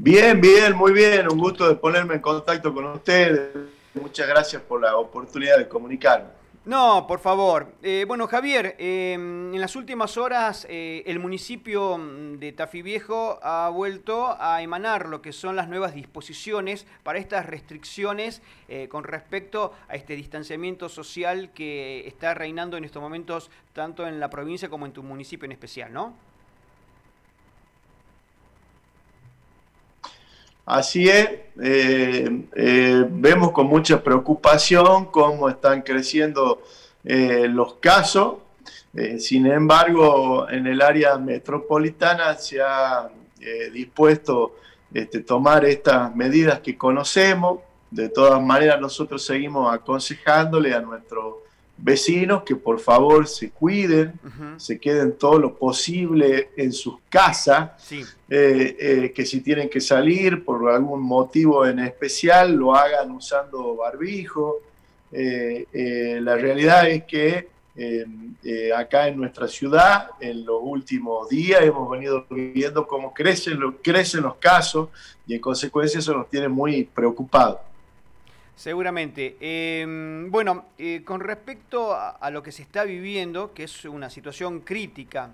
Bien, bien, muy bien. Un gusto de ponerme en contacto con ustedes. Muchas gracias por la oportunidad de comunicarme. No, por favor. Eh, bueno, Javier, em, en las últimas horas eh, el municipio de Tafí Viejo ha vuelto a emanar lo que son las nuevas disposiciones para estas restricciones eh, con respecto a este distanciamiento social que está reinando en estos momentos tanto en la provincia como en tu municipio en especial, ¿no? Así es, eh, eh, vemos con mucha preocupación cómo están creciendo eh, los casos. sin embargo, en el área metropolitana se ha dispuesto este, tomar estas medidas que conocemos. De todas maneras, nosotros seguimos aconsejándole a nuestros vecinos que por favor se cuiden, se queden todo lo posible en sus casas, eh, eh, que si tienen que salir por algún motivo en especial, lo hagan usando barbijo. Eh, la realidad es que acá en nuestra ciudad, en los últimos días, hemos venido viendo cómo crecen, crecen los casos y en consecuencia eso nos tiene muy preocupados. Seguramente. Em, bueno, eh, con respecto a, lo que se está viviendo, que es una situación crítica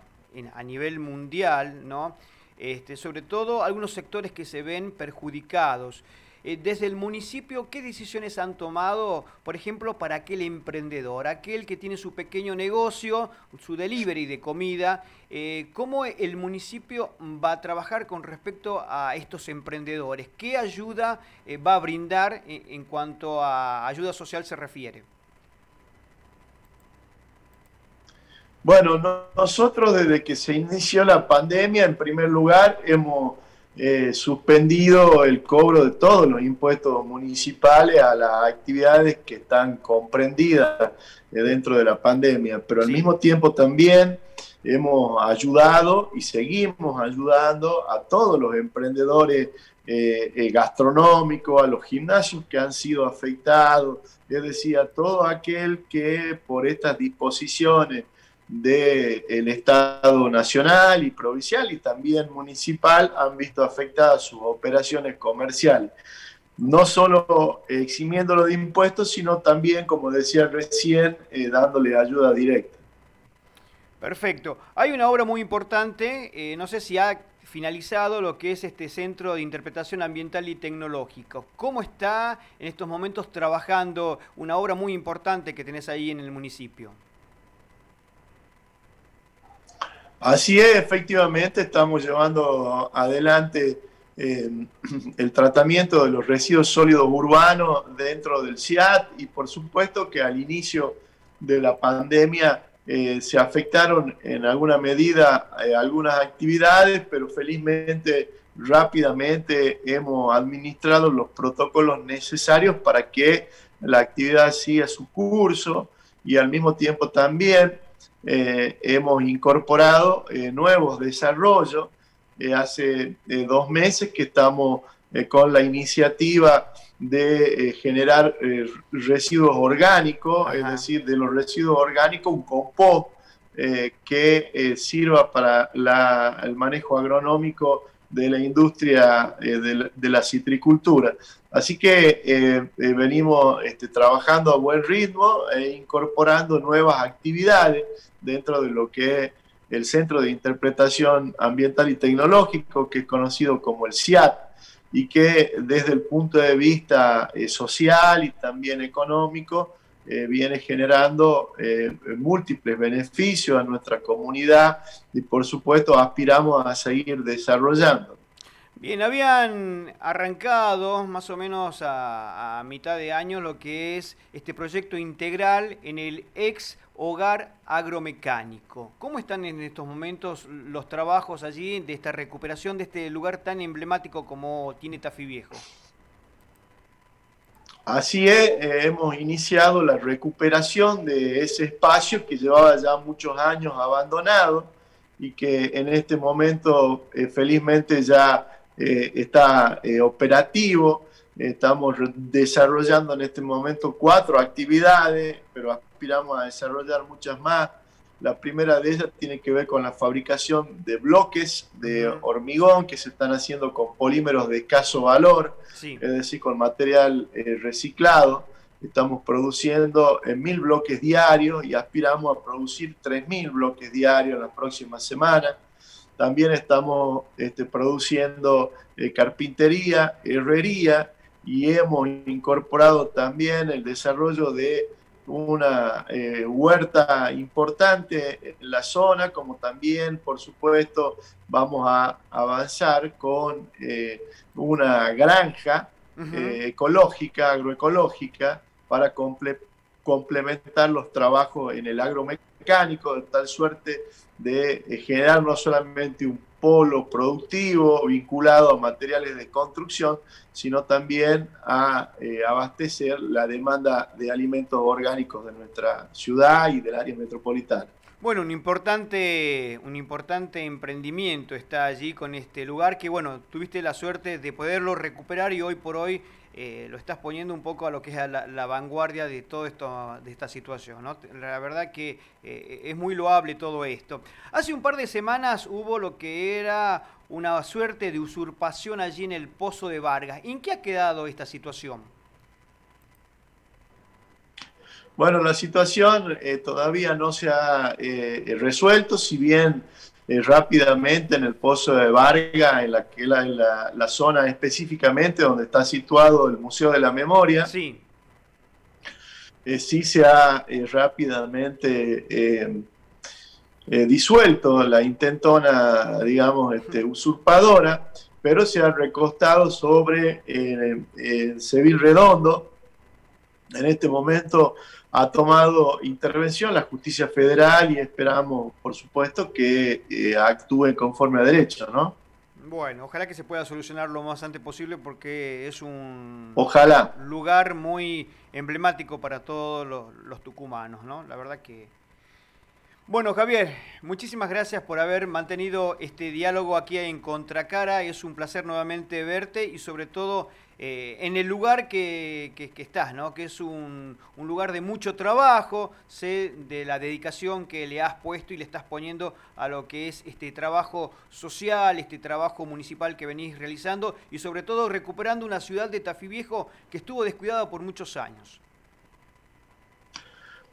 a nivel mundial, ¿no? Este, sobre todo algunos sectores que se ven perjudicados. Eh, desde el municipio, ¿qué decisiones han tomado, por ejemplo, para aquel emprendedor, aquel que tiene su pequeño negocio, su delivery de comida? Eh, ¿Cómo el municipio va a trabajar con respecto a estos emprendedores? ¿Qué ayuda eh, va a brindar en cuanto a ayuda social se refiere? Bueno, nosotros desde que se inició la pandemia, en primer lugar, hemos eh, suspendido el cobro de todos los impuestos municipales a las actividades que están comprendidas eh, dentro de la pandemia, pero al mismo tiempo también hemos ayudado y seguimos ayudando a todos los emprendedores eh, gastronómicos, a los gimnasios que han sido afectados, es decir, a todo aquel que por estas disposiciones del Estado nacional y provincial y también municipal han visto afectadas sus operaciones comerciales. No solo eximiéndolo de impuestos, sino también, como decía recién, eh, dándole ayuda directa. Perfecto. Hay una obra muy importante, eh, no sé si ha finalizado lo que es este Centro de Interpretación Ambiental y Tecnológico. ¿Cómo está en estos momentos trabajando una obra muy importante que tenés ahí en el municipio? Así es, efectivamente, estamos llevando adelante eh, el tratamiento de los residuos sólidos urbanos dentro del CIAT y por supuesto que al inicio de la pandemia eh, se afectaron en alguna medida eh, algunas actividades, pero felizmente rápidamente hemos administrado los protocolos necesarios para que la actividad siga su curso y al mismo tiempo también eh, hemos incorporado eh, nuevos desarrollos. Eh, hace dos meses que estamos con la iniciativa de generar residuos orgánicos, es decir, de los residuos orgánicos un compost que sirva para el manejo agronómico de la industria de la, citricultura. Así que venimos este, trabajando a buen ritmo e incorporando nuevas actividades dentro de lo que es el Centro de Interpretación Ambiental y Tecnológico, que es conocido como el CIAT, y que desde el punto de vista eh, social y también económico eh, viene generando eh, múltiples beneficios a nuestra comunidad y por supuesto aspiramos a seguir desarrollando. Bien, habían arrancado más o menos a, mitad de año lo que es este proyecto integral en el ex hogar agromecánico. ¿Cómo están en estos momentos los trabajos allí de esta recuperación de este lugar tan emblemático como tiene Tafí Viejo? Así es, eh, hemos iniciado la recuperación de ese espacio que llevaba ya muchos años abandonado y que en este momento eh, felizmente ya eh, está eh, operativo. Estamos desarrollando en este momento cuatro actividades, pero aspiramos a desarrollar muchas más La primera de ellas tiene que ver con la fabricación de bloques de hormigón que se están haciendo con polímeros de escaso valor, es decir, con material eh, reciclado. Estamos produciendo en mil bloques diarios y aspiramos a producir 3.000 bloques diarios en la próxima semana. También estamos este, produciendo eh, carpintería, herrería y hemos incorporado también el desarrollo de una eh, huerta importante en la zona, como también, por supuesto, vamos a avanzar con eh, una granja ecológica, agroecológica, para complementar los trabajos en el agromecánico, de tal suerte de eh, generar no solamente un polo productivo vinculado a materiales de construcción, sino también a eh, abastecer la demanda de alimentos orgánicos de nuestra ciudad y del área metropolitana. Bueno, un importante, un importante emprendimiento está allí con este lugar que, bueno, tuviste la suerte de poderlo recuperar y hoy por hoy eh, lo estás poniendo un poco a lo que es la, vanguardia de todo esto, de esta situación. La verdad que eh, es muy loable todo esto. Hace un par de semanas hubo lo que era una suerte de usurpación allí en el Pozo de Vargas. ¿En qué ha quedado esta situación? Bueno, la situación eh, todavía no se ha resuelto, si bien eh, rápidamente en el Pozo de Varga, en la, que la, la, zona específicamente donde está situado el Museo de la Memoria. Sí. Eh, sí se ha eh, rápidamente disuelto la intentona, digamos, este, usurpadora, pero se ha recostado sobre el Seville Redondo. En este momento ha tomado intervención la justicia federal y esperamos, por supuesto, que eh, actúe conforme a derecho, ¿no? Bueno, ojalá que se pueda solucionar lo más antes posible porque es un ojalá. lugar muy emblemático para todos los, los tucumanos, ¿no? La verdad que... Bueno, Javier, muchísimas gracias por haber mantenido este diálogo aquí en Contracara. Es un placer nuevamente verte y sobre todo eh, en el lugar que, estás, ¿no? que es un, lugar de mucho trabajo, sé de la dedicación que le has puesto y le estás poniendo a lo que es este trabajo social, este trabajo municipal que venís realizando y sobre todo recuperando una ciudad de Tafí Viejo que estuvo descuidada por muchos años.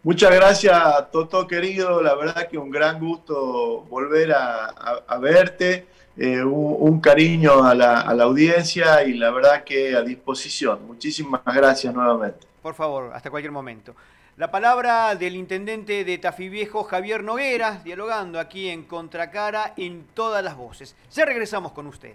Muchas gracias, Toto querido. La verdad que un gran gusto volver a verte. Eh, un, cariño a la, audiencia y la verdad que a disposición. Muchísimas gracias nuevamente. Por favor, hasta cualquier momento. La palabra del intendente de Tafí Viejo, Javier Noguera, dialogando aquí en Contracara en todas las voces. Ya regresamos con usted.